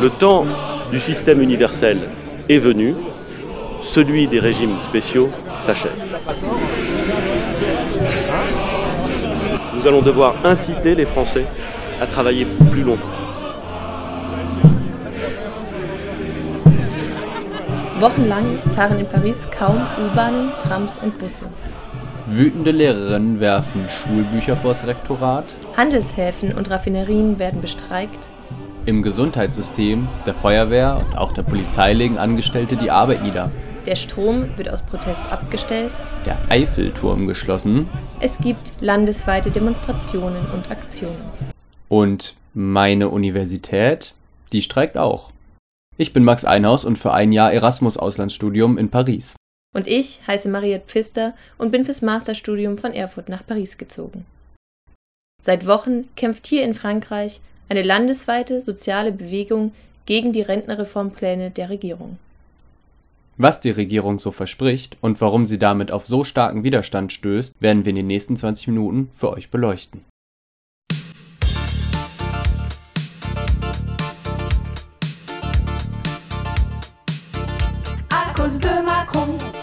Le temps du système universel est venu, celui des régimes spéciaux s'achève. Nous allons devoir inciter les Français à travailler plus longtemps. Wochenlang fahren in Paris kaum U-Bahnen, Trams und Busse. Wütende Lehrerinnen werfen Schulbücher vors Rektorat. Handelshäfen und Raffinerien werden bestreikt. Im Gesundheitssystem, der Feuerwehr und auch der Polizei legen Angestellte die Arbeit nieder. Der Strom wird aus Protest abgestellt. Der Eiffelturm geschlossen. Es gibt landesweite Demonstrationen und Aktionen. Und meine Universität, die streikt auch. Ich bin Max Einhaus und für ein Jahr Erasmus-Auslandsstudium in Paris. Und ich heiße Mariette Pfister und bin fürs Masterstudium von Erfurt nach Paris gezogen. Seit Wochen kämpft hier in Frankreich eine landesweite soziale Bewegung gegen die Rentnerreformpläne der Regierung. Was die Regierung so verspricht und warum sie damit auf so starken Widerstand stößt, werden wir in den nächsten 20 Minuten für euch beleuchten. à cause de Macron.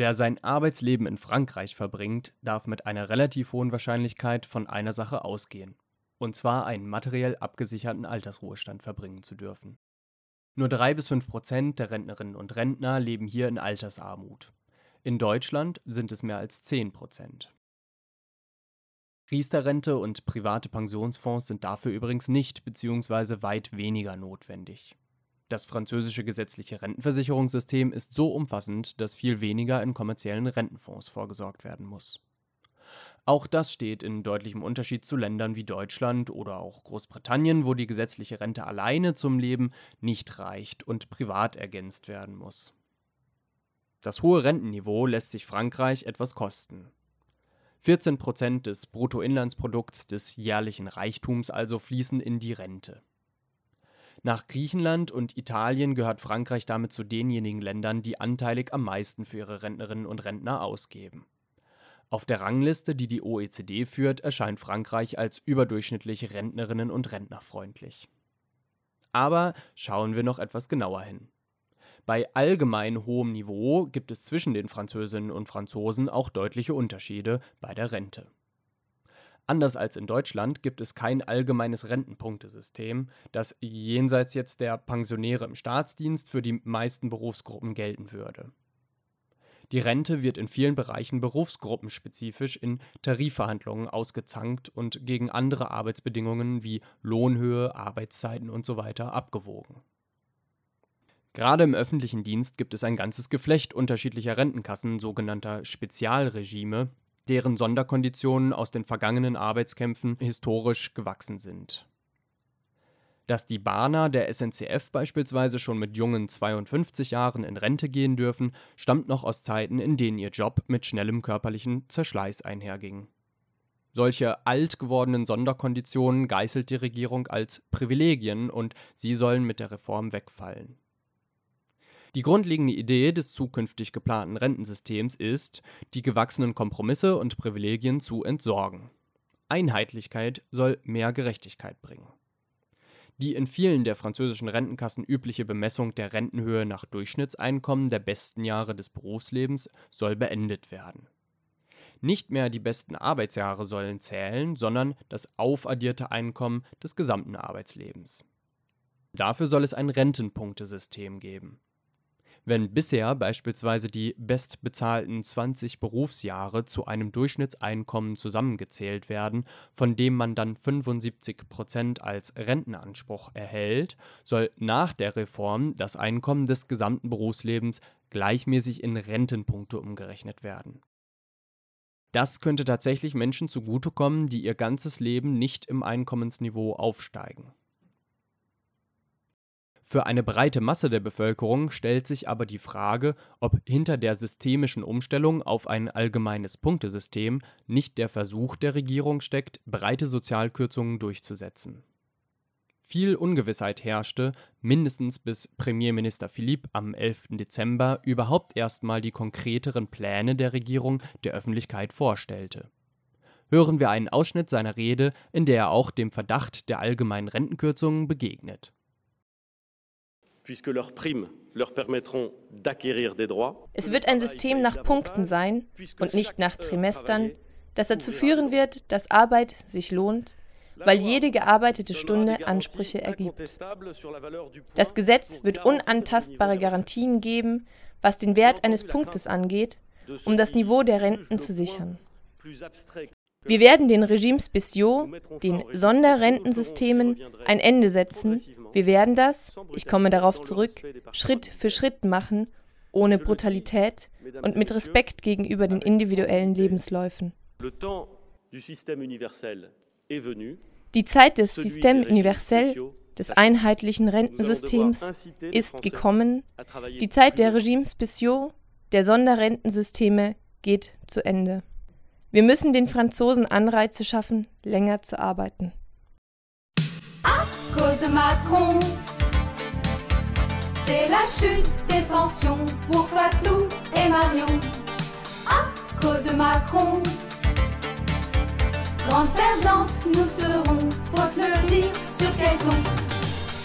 Wer sein Arbeitsleben in Frankreich verbringt, darf mit einer relativ hohen Wahrscheinlichkeit von einer Sache ausgehen. Und zwar einen materiell abgesicherten Altersruhestand verbringen zu dürfen. Nur drei bis fünf Prozent der Rentnerinnen und Rentner leben hier in Altersarmut. In Deutschland sind es mehr als 10 Prozent. Riester-Rente und private Pensionsfonds sind dafür übrigens nicht bzw. weit weniger notwendig. Das französische gesetzliche Rentenversicherungssystem ist so umfassend, dass viel weniger in kommerziellen Rentenfonds vorgesorgt werden muss. Auch das steht in deutlichem Unterschied zu Ländern wie Deutschland oder auch Großbritannien, wo die gesetzliche Rente alleine zum Leben nicht reicht und privat ergänzt werden muss. Das hohe Rentenniveau lässt sich Frankreich etwas kosten. 14 Prozent des Bruttoinlandsprodukts des jährlichen Reichtums also fließen in die Rente. Nach Griechenland und Italien gehört Frankreich damit zu denjenigen Ländern, die anteilig am meisten für ihre Rentnerinnen und Rentner ausgeben. Auf der Rangliste, die die OECD führt, erscheint Frankreich als überdurchschnittlich rentnerinnen- und rentnerfreundlich. Aber schauen wir noch etwas genauer hin. Bei allgemein hohem Niveau gibt es zwischen den Französinnen und Franzosen auch deutliche Unterschiede bei der Rente. Anders als in Deutschland gibt es kein allgemeines Rentenpunktesystem, das jenseits jetzt der Pensionäre im Staatsdienst für die meisten Berufsgruppen gelten würde. Die Rente wird in vielen Bereichen berufsgruppenspezifisch in Tarifverhandlungen ausgezankt und gegen andere Arbeitsbedingungen wie Lohnhöhe, Arbeitszeiten usw. So abgewogen. Gerade im öffentlichen Dienst gibt es ein ganzes Geflecht unterschiedlicher Rentenkassen, sogenannter Spezialregime, deren Sonderkonditionen aus den vergangenen Arbeitskämpfen historisch gewachsen sind. Dass die Bahner der SNCF beispielsweise schon mit jungen 52 Jahren in Rente gehen dürfen, stammt noch aus Zeiten, in denen ihr Job mit schnellem körperlichen Zerschleiß einherging. Solche alt gewordenen Sonderkonditionen geißelt die Regierung als Privilegien und sie sollen mit der Reform wegfallen. Die grundlegende Idee des zukünftig geplanten Rentensystems ist, die gewachsenen Kompromisse und Privilegien zu entsorgen. Einheitlichkeit soll mehr Gerechtigkeit bringen. Die in vielen der französischen Rentenkassen übliche Bemessung der Rentenhöhe nach Durchschnittseinkommen der besten Jahre des Berufslebens soll beendet werden. Nicht mehr die besten Arbeitsjahre sollen zählen, sondern das aufaddierte Einkommen des gesamten Arbeitslebens. Dafür soll es ein Rentenpunktesystem geben. Wenn bisher beispielsweise die bestbezahlten 20 Berufsjahre zu einem Durchschnittseinkommen zusammengezählt werden, von dem man dann 75 Prozent als Rentenanspruch erhält, soll nach der Reform das Einkommen des gesamten Berufslebens gleichmäßig in Rentenpunkte umgerechnet werden. Das könnte tatsächlich Menschen zugutekommen, die ihr ganzes Leben nicht im Einkommensniveau aufsteigen. Für eine breite Masse der Bevölkerung stellt sich aber die Frage, ob hinter der systemischen Umstellung auf ein allgemeines Punktesystem nicht der Versuch der Regierung steckt, breite Sozialkürzungen durchzusetzen. Viel Ungewissheit herrschte, mindestens bis Premierminister Philippe am 11. Dezember überhaupt erstmal die konkreteren Pläne der Regierung der Öffentlichkeit vorstellte. Hören wir einen Ausschnitt seiner Rede, in der er auch dem Verdacht der allgemeinen Rentenkürzungen begegnet. Es wird ein System nach Punkten sein und nicht nach Trimestern, das dazu führen wird, dass Arbeit sich lohnt, weil jede gearbeitete Stunde Ansprüche ergibt. Das Gesetz wird unantastbare Garantien geben, was den Wert eines Punktes angeht, um das Niveau der Renten zu sichern. Wir werden den Regimes Spéciaux, den Sonderrentensystemen, ein Ende setzen. Wir werden das, ich komme darauf zurück, Schritt für Schritt machen, ohne Brutalität und mit Respekt gegenüber den individuellen Lebensläufen. Die Zeit des Système universel, des einheitlichen Rentensystems, ist gekommen. Die Zeit der Regimes spéciaux, der Sonderrentensysteme, geht zu Ende. Wir müssen den Franzosen Anreize schaffen, länger zu arbeiten. Cause de Macron, c'est la chute des pensions pour Fatou et Marion. À cause de Macron, grande perdante nous serons, faut le dire sur quel ton.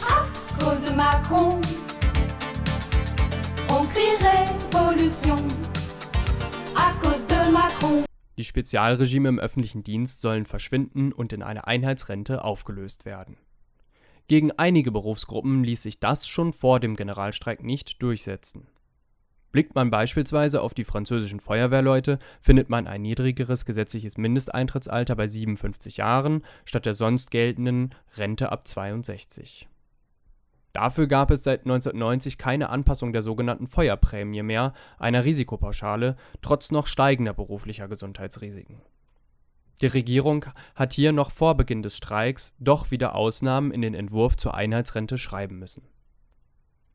À cause de Macron, on crie révolution. À cause de Macron. Die Spezialregime im öffentlichen Dienst sollen verschwinden und in eine Einheitsrente aufgelöst werden. Gegen einige Berufsgruppen ließ sich das schon vor dem Generalstreik nicht durchsetzen. Blickt man beispielsweise auf die französischen Feuerwehrleute, findet man ein niedrigeres gesetzliches Mindesteintrittsalter bei 57 Jahren statt der sonst geltenden Rente ab 62. Dafür gab es seit 1990 keine Anpassung der sogenannten Feuerprämie mehr, einer Risikopauschale, trotz noch steigender beruflicher Gesundheitsrisiken. Die Regierung hat hier noch vor Beginn des Streiks doch wieder Ausnahmen in den Entwurf zur Einheitsrente schreiben müssen.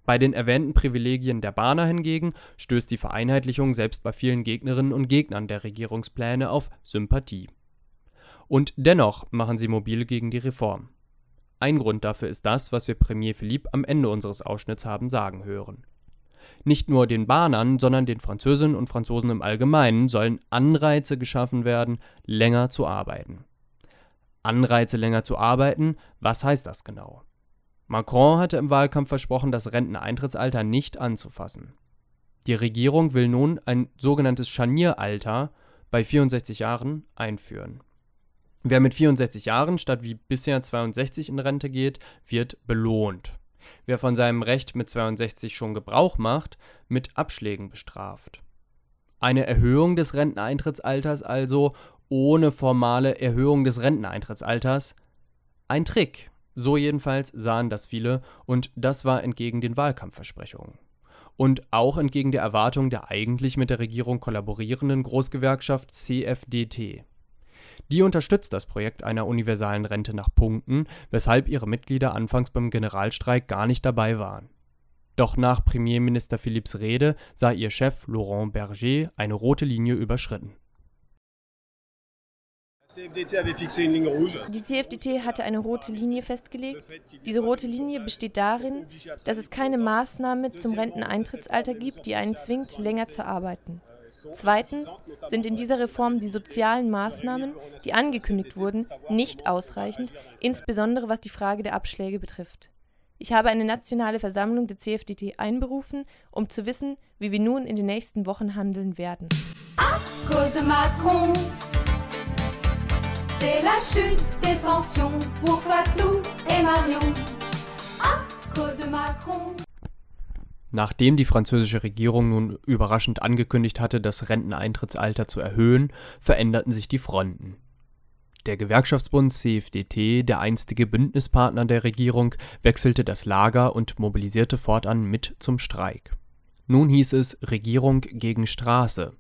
Bei den erwähnten Privilegien der Bahner hingegen stößt die Vereinheitlichung selbst bei vielen Gegnerinnen und Gegnern der Regierungspläne auf Sympathie. Und dennoch machen sie mobil gegen die Reform. Ein Grund dafür ist das, was wir Premier Philippe am Ende unseres Ausschnitts haben sagen hören. Nicht nur den Bahnern, sondern den Französinnen und Franzosen im Allgemeinen sollen Anreize geschaffen werden, länger zu arbeiten. Anreize länger zu arbeiten, was heißt das genau? Macron hatte im Wahlkampf versprochen, das Renteneintrittsalter nicht anzufassen. Die Regierung will nun ein sogenanntes Scharnieralter bei 64 Jahren einführen. Wer mit 64 Jahren statt wie bisher 62 in Rente geht, wird belohnt. Wer von seinem Recht mit 62 schon Gebrauch macht, mit Abschlägen bestraft. Eine Erhöhung des Renteneintrittsalters also ohne formale Erhöhung des Renteneintrittsalters. Ein Trick, so jedenfalls sahen das viele, und das war entgegen den Wahlkampfversprechungen. Und auch entgegen der Erwartung der eigentlich mit der Regierung kollaborierenden Großgewerkschaft CFDT. Die unterstützt das Projekt einer universalen Rente nach Punkten, weshalb ihre Mitglieder anfangs beim Generalstreik gar nicht dabei waren. Doch nach Premierminister Philipps Rede sah ihr Chef Laurent Berger eine rote Linie überschritten. Die CFDT hatte eine rote Linie festgelegt. Diese rote Linie besteht darin, dass es keine Maßnahme zum Renteneintrittsalter gibt, die einen zwingt, länger zu arbeiten. Zweitens sind in dieser Reform die sozialen Maßnahmen, die angekündigt wurden, nicht ausreichend, insbesondere was die Frage der Abschläge betrifft. Ich habe eine nationale Versammlung der CFDT einberufen, um zu wissen, wie wir nun in den nächsten Wochen handeln werden. Nachdem die französische Regierung nun überraschend angekündigt hatte, das Renteneintrittsalter zu erhöhen, veränderten sich die Fronten. Der Gewerkschaftsbund CFDT, der einstige Bündnispartner der Regierung, wechselte das Lager und mobilisierte fortan mit zum Streik. Nun hieß es Regierung gegen Straße,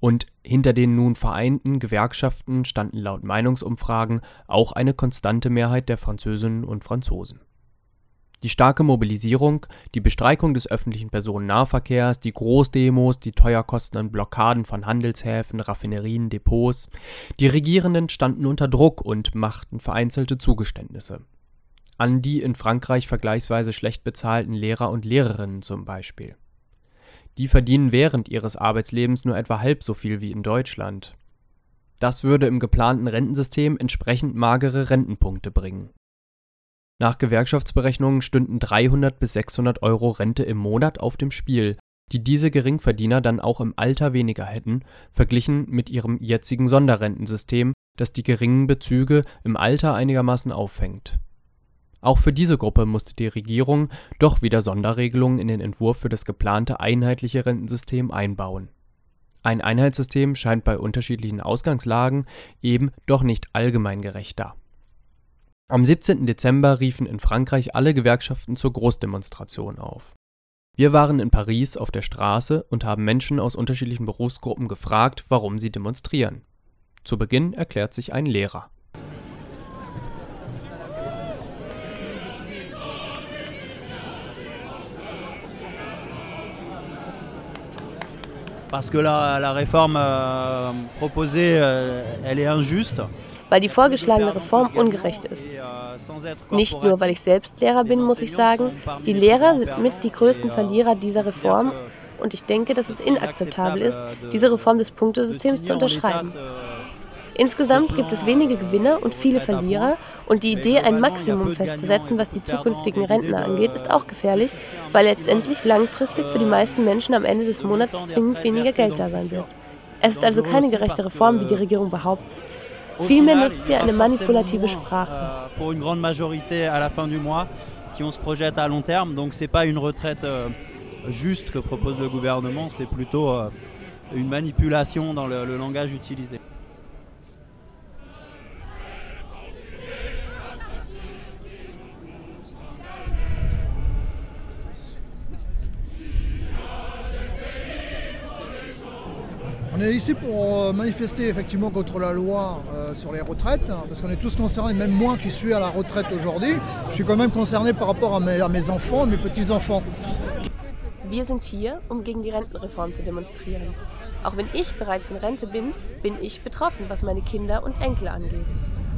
und hinter den nun vereinten Gewerkschaften standen laut Meinungsumfragen auch eine konstante Mehrheit der Französinnen und Franzosen die starke Mobilisierung, die Bestreikung des öffentlichen Personennahverkehrs, die Großdemos, die teuer kostenden Blockaden von Handelshäfen, Raffinerien, Depots. Die Regierenden standen unter Druck und machten vereinzelte Zugeständnisse. an die in Frankreich vergleichsweise schlecht bezahlten Lehrer und Lehrerinnen zum Beispiel. Die verdienen während ihres Arbeitslebens nur etwa halb so viel wie in Deutschland. Das würde im geplanten Rentensystem entsprechend magere Rentenpunkte bringen. Nach Gewerkschaftsberechnungen stünden 300 bis 600 Euro Rente im Monat auf dem Spiel, die diese Geringverdiener dann auch im Alter weniger hätten, verglichen mit ihrem jetzigen Sonderrentensystem, das die geringen Bezüge im Alter einigermaßen auffängt. Auch für diese Gruppe musste die Regierung doch wieder Sonderregelungen in den Entwurf für das geplante einheitliche Rentensystem einbauen. Ein Einheitssystem scheint bei unterschiedlichen Ausgangslagen eben doch nicht allgemein gerecht. Am 17. Dezember riefen in Frankreich alle Gewerkschaften zur Großdemonstration auf. Wir waren in Paris auf der Straße und haben Menschen aus unterschiedlichen Berufsgruppen gefragt, warum sie demonstrieren. Zu Beginn erklärt sich ein Lehrer. Parce que la, la réforme euh, proposée, euh, elle est injuste. Weil die vorgeschlagene Reform ungerecht ist. Nicht nur, weil ich selbst Lehrer bin, muss ich sagen, die Lehrer sind mit die größten Verlierer dieser Reform und ich denke, dass es inakzeptabel ist, diese Reform des Punktesystems zu unterschreiben. Insgesamt gibt es wenige Gewinner und viele Verlierer und die Idee, ein Maximum festzusetzen, was die zukünftigen Rentner angeht, ist auch gefährlich, weil letztendlich langfristig für die meisten Menschen am Ende des Monats zwingend weniger Geld da sein wird. Es ist also keine gerechte Reform, wie die Regierung behauptet. Vielmehr nutzt ihr eine manipulative Sprache. Euh, pour une grande majorité à la fin du mois, si on se projette à long terme, donc c'est pas une retraite euh, juste que propose le gouvernement, c'est plutôt euh, une manipulation dans le, le langage utilisé. Est ici pour euh, manifester effectivement contre la loi euh, sur les retraites, parce qu'on est tous concernés, même moi qui suis à la retraite aujourd'hui, je suis quand même concerné par rapport à mes, à mes enfants, mes petits-enfants. Wir sind hier, um gegen die Rentenreform zu demonstrieren. Auch wenn ich bereits in Rente bin, bin ich betroffen, was meine Kinder und Enkel angeht.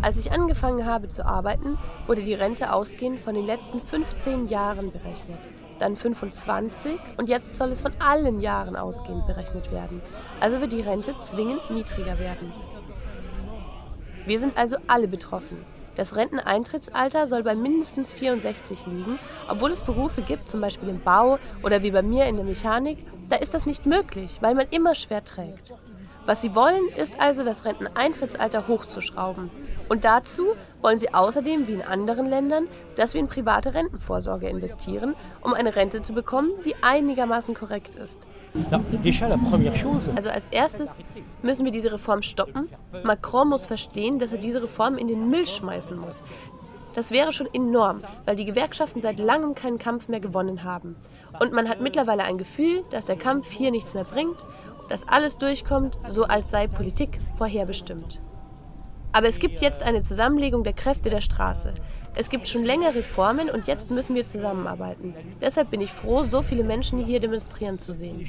Als ich angefangen habe zu arbeiten, wurde die Rente ausgehend von den letzten 15 Jahren berechnet dann 25 und jetzt soll es von allen Jahren ausgehend berechnet werden. Also wird die Rente zwingend niedriger werden. Wir sind also alle betroffen. Das Renteneintrittsalter soll bei mindestens 64 liegen, obwohl es Berufe gibt, zum Beispiel im Bau oder wie bei mir in der Mechanik, da ist das nicht möglich, weil man immer schwer trägt. Was sie wollen, ist also das Renteneintrittsalter hochzuschrauben. Und dazu wollen sie außerdem, wie in anderen Ländern, dass wir in private Rentenvorsorge investieren, um eine Rente zu bekommen, die einigermaßen korrekt ist. Also als erstes müssen wir diese Reform stoppen. Macron muss verstehen, dass er diese Reform in den Müll schmeißen muss. Das wäre schon enorm, weil die Gewerkschaften seit langem keinen Kampf mehr gewonnen haben. Und man hat mittlerweile ein Gefühl, dass der Kampf hier nichts mehr bringt dass alles durchkommt, so als sei Politik vorherbestimmt. Aber es gibt jetzt eine Zusammenlegung der Kräfte der Straße. Es gibt schon länger Reformen und jetzt müssen wir zusammenarbeiten. Deshalb bin ich froh, so viele Menschen hier demonstrieren zu sehen.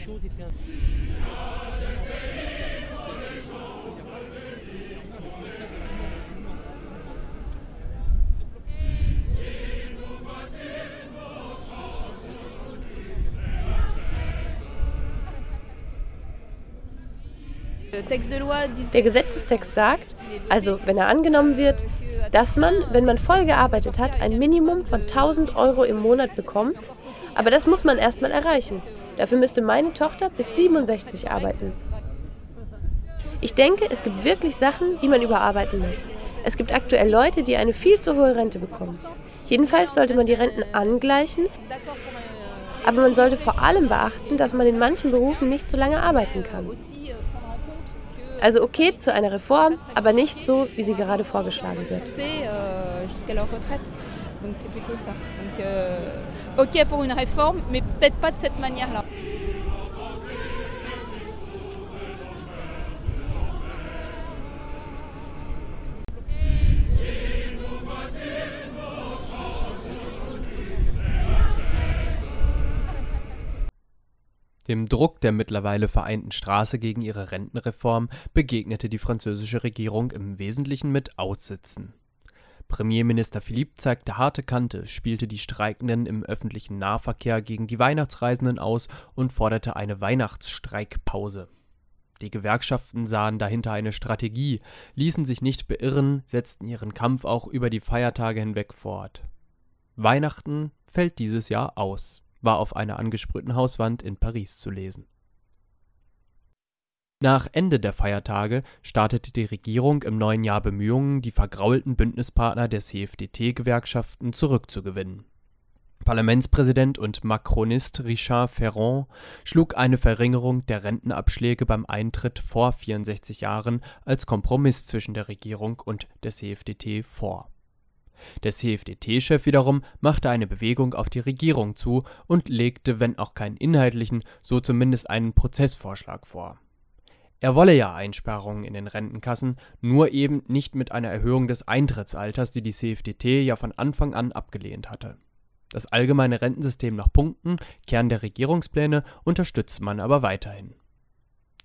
Der Gesetzestext sagt, also wenn er angenommen wird, dass man, wenn man voll gearbeitet hat, ein Minimum von 1000 Euro im Monat bekommt. Aber das muss man erstmal erreichen. Dafür müsste meine Tochter bis 67 arbeiten. Ich denke, es gibt wirklich Sachen, die man überarbeiten muss. Es gibt aktuell Leute, die eine viel zu hohe Rente bekommen. Jedenfalls sollte man die Renten angleichen, aber man sollte vor allem beachten, dass man in manchen Berufen nicht so lange arbeiten kann. Also okay zu einer Reform, aber nicht so, wie sie gerade vorgeschlagen wird. Donc c'est plutôt ça. Donc euh, ok pour une réforme, mais peut-être pas de cette manière-là. Dem Druck der mittlerweile vereinten Straße gegen ihre Rentenreform begegnete die französische Regierung im Wesentlichen mit Aussitzen. Premierminister Philippe zeigte harte Kante, spielte die Streikenden im öffentlichen Nahverkehr gegen die Weihnachtsreisenden aus und forderte eine Weihnachtsstreikpause. Die Gewerkschaften sahen dahinter eine Strategie, ließen sich nicht beirren, setzten ihren Kampf auch über die Feiertage hinweg fort. Weihnachten fällt dieses Jahr aus, war auf einer angesprühten Hauswand in Paris zu lesen. Nach Ende der Feiertage startete die Regierung im neuen Jahr Bemühungen, die vergraulten Bündnispartner der CFDT-Gewerkschaften zurückzugewinnen. Parlamentspräsident und Macronist Richard Ferrand schlug eine Verringerung der Rentenabschläge beim Eintritt vor 64 Jahren als Kompromiss zwischen der Regierung und der CFDT vor. Der CFDT-Chef wiederum machte eine Bewegung auf die Regierung zu und legte, wenn auch keinen inhaltlichen, so zumindest einen Prozessvorschlag vor er wolle ja Einsparungen in den Rentenkassen, nur eben nicht mit einer Erhöhung des Eintrittsalters, die die CFDT ja von Anfang an abgelehnt hatte. Das allgemeine Rentensystem nach Punkten, Kern der Regierungspläne, unterstützt man aber weiterhin.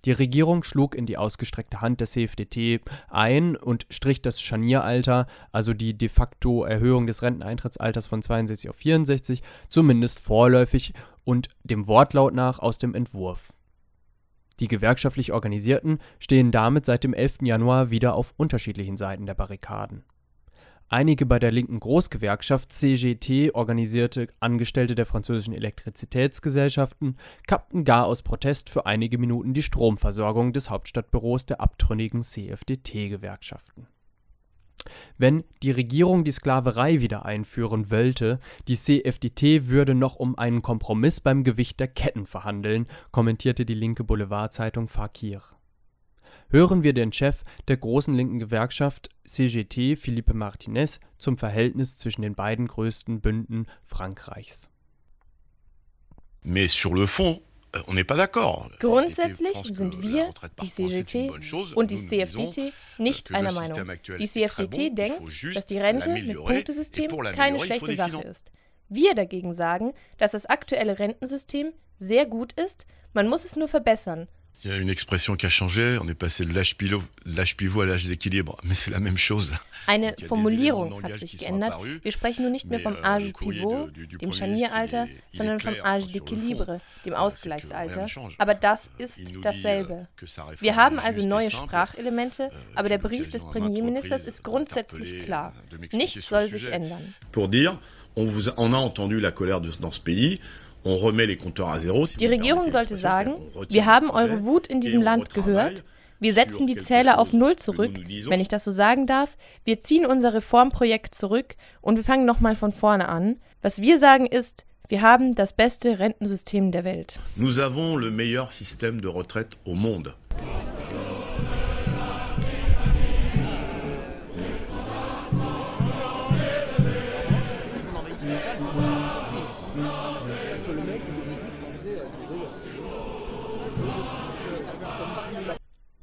Die Regierung schlug in die ausgestreckte Hand der CFDT ein und strich das Scharnieralter, also die de facto Erhöhung des Renteneintrittsalters von 62 auf 64, zumindest vorläufig und dem Wortlaut nach aus dem Entwurf. Die gewerkschaftlich Organisierten stehen damit seit dem 11. Januar wieder auf unterschiedlichen Seiten der Barrikaden. Einige bei der linken Großgewerkschaft CGT organisierte Angestellte der französischen Elektrizitätsgesellschaften kappten gar aus Protest für einige Minuten die Stromversorgung des Hauptstadtbüros der abtrünnigen CFDT-Gewerkschaften wenn die Regierung die Sklaverei wieder einführen wollte, die CFDT würde noch um einen Kompromiss beim Gewicht der Ketten verhandeln, kommentierte die linke Boulevardzeitung Fakir. Hören wir den Chef der großen linken Gewerkschaft CGT, Philippe Martinez, zum Verhältnis zwischen den beiden größten Bünden Frankreichs. Mais sur le fond, Euh, Grundsätzlich sind wir, die CGT und die CFDT, nicht einer Meinung. Die CFDT denkt, dass die Rente mit Punktesystem keine schlechte Sache ist. Wir dagegen sagen, dass das aktuelle Rentensystem sehr gut ist, man muss es nur verbessern Il y a une expression qui a changé, on est passé de l'âge pivot à l'âge d'équilibre, mais c'est la même chose. Eine Formulierung hat sich geändert. Wir sprechen nun nicht mehr vom euh, Âge pivot, dem Scharnieralter, sondern vom Âge d'équilibre, dem Ausgleichsalter. Aber das ist dasselbe. Wir haben also neue Sprachelemente, euh, aber der Brief des Premierministers ist grundsätzlich klar. Nichts soll sich ändern. Pour dire, on, vous, on a entendu la colère dans ce pays, die Regierung sollte sagen, wir haben eure Wut in diesem Land gehört, wir setzen die Zähler auf Null zurück, wenn ich das so sagen darf, wir ziehen unser Reformprojekt zurück und wir fangen nochmal von vorne an. Was wir sagen ist, wir haben das beste Rentensystem der Welt. Nous avons le meilleur système de retraite au monde.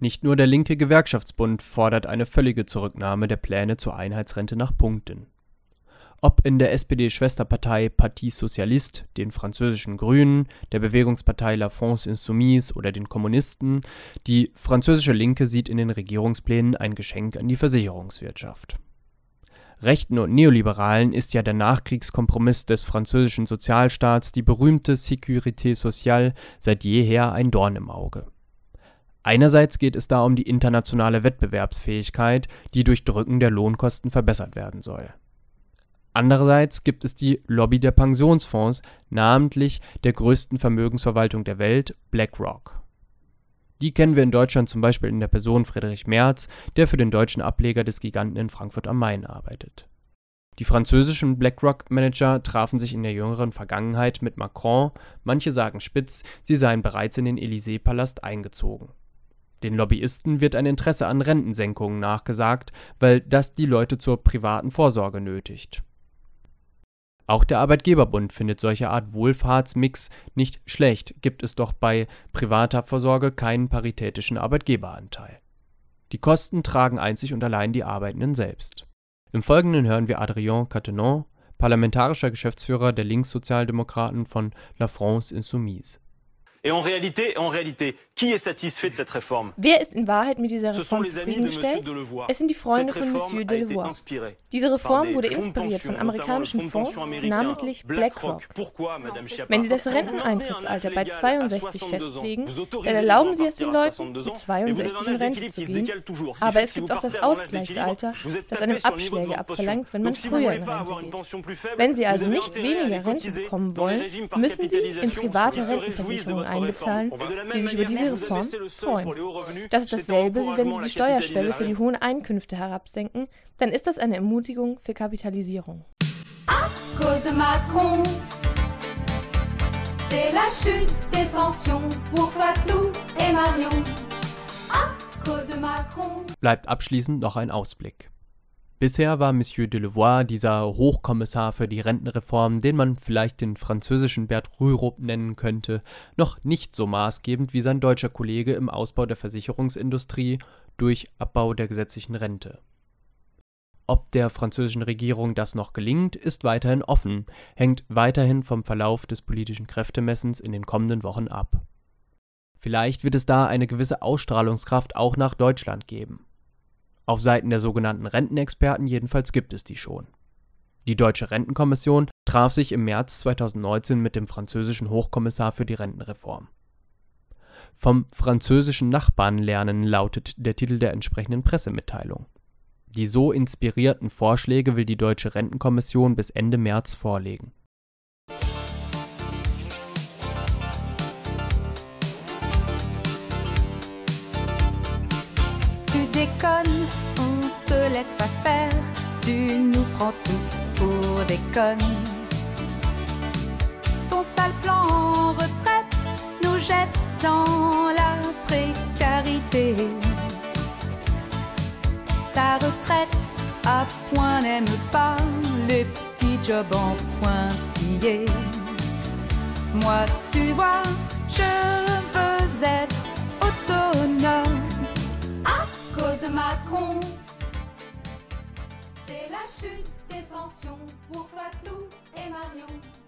Nicht nur der linke Gewerkschaftsbund fordert eine völlige Zurücknahme der Pläne zur Einheitsrente nach Punkten. Ob in der SPD-Schwesterpartei Parti Socialiste, den französischen Grünen, der Bewegungspartei La France Insoumise oder den Kommunisten, die französische Linke sieht in den Regierungsplänen ein Geschenk an die Versicherungswirtschaft. Rechten und Neoliberalen ist ja der Nachkriegskompromiss des französischen Sozialstaats, die berühmte Sécurité sociale, seit jeher ein Dorn im Auge. Einerseits geht es da um die internationale Wettbewerbsfähigkeit, die durch Drücken der Lohnkosten verbessert werden soll. Andererseits gibt es die Lobby der Pensionsfonds, namentlich der größten Vermögensverwaltung der Welt, BlackRock. Die kennen wir in Deutschland zum Beispiel in der Person Friedrich Merz, der für den deutschen Ableger des Giganten in Frankfurt am Main arbeitet. Die französischen BlackRock-Manager trafen sich in der jüngeren Vergangenheit mit Macron, manche sagen spitz, sie seien bereits in den Élysée-Palast eingezogen. Den Lobbyisten wird ein Interesse an Rentensenkungen nachgesagt, weil das die Leute zur privaten Vorsorge nötigt. Auch der Arbeitgeberbund findet solche Art Wohlfahrtsmix nicht schlecht, gibt es doch bei privater Vorsorge keinen paritätischen Arbeitgeberanteil. Die Kosten tragen einzig und allein die Arbeitenden selbst. Im Folgenden hören wir Adrien Catenon, parlamentarischer Geschäftsführer der Linkssozialdemokraten von La France Insoumise. Et en réalité, en réalité, qui est satisfait de cette réforme Wer ist in Wahrheit mit dieser Ce sont Reform les amis de Monsieur zufriedengestellt? Es sind die Freunde Cette von réforme Monsieur a été Delevoye. inspirée Diese par Reform des wurde inspiriert von amerikanischen Fonds namentlich BlackRock. Wenn Sie das Renteneintrittsalter bei légal à 62 62 ans, festlegen, dann erlauben Sie es den Leuten, 62 mit ans, et vous 62 avez in un Rente zu gehen. Aber es gibt auch das Ausgleichsalter, das einem Abschläge abverlangt, wenn man früher in pas Rente geht. Wenn Sie also nicht weniger Rente bekommen wollen, müssen Sie in private Rentenversicherungen. Einbezahlen, die sich über diese Reform freuen. Das ist dasselbe, wie wenn Sie die Steuerschwelle für die hohen Einkünfte herabsenken, dann ist das eine Ermutigung für Kapitalisierung. cause de Macron. C'est la chute des pensions pour Fatou et Marion. À cause de Macron. Bleibt abschließend noch ein Ausblick. Bisher war Monsieur Delevoye dieser Hochkommissar für die Rentenreform, den man vielleicht den französischen Bert Rürup nennen könnte, noch nicht so maßgebend wie sein deutscher Kollege im Ausbau der Versicherungsindustrie durch Abbau der gesetzlichen Rente. Ob der französischen Regierung das noch gelingt, ist weiterhin offen, hängt weiterhin vom Verlauf des politischen Kräftemessens in den kommenden Wochen ab. Vielleicht wird es da eine gewisse Ausstrahlungskraft auch nach Deutschland geben. Auf Seiten der sogenannten Rentenexperten jedenfalls gibt es die schon. Die Deutsche Rentenkommission traf sich im März 2019 mit dem französischen Hochkommissar für die Rentenreform. Vom französischen Nachbarn lernen lautet der Titel der entsprechenden Pressemitteilung. Die so inspirierten Vorschläge will die Deutsche Rentenkommission bis Ende März vorlegen. Tu déconnes, on se laisse pas faire. Tu nous prends toutes pour des connes. Ton sale plan retraite nous jette dans la précarité. Ta retraite à point n'aime pas les petits jobs en pointillés. Moi, tu vois, je veux être autonome cause de Macron. C'est la chute des pensions pour Fatou et Macron.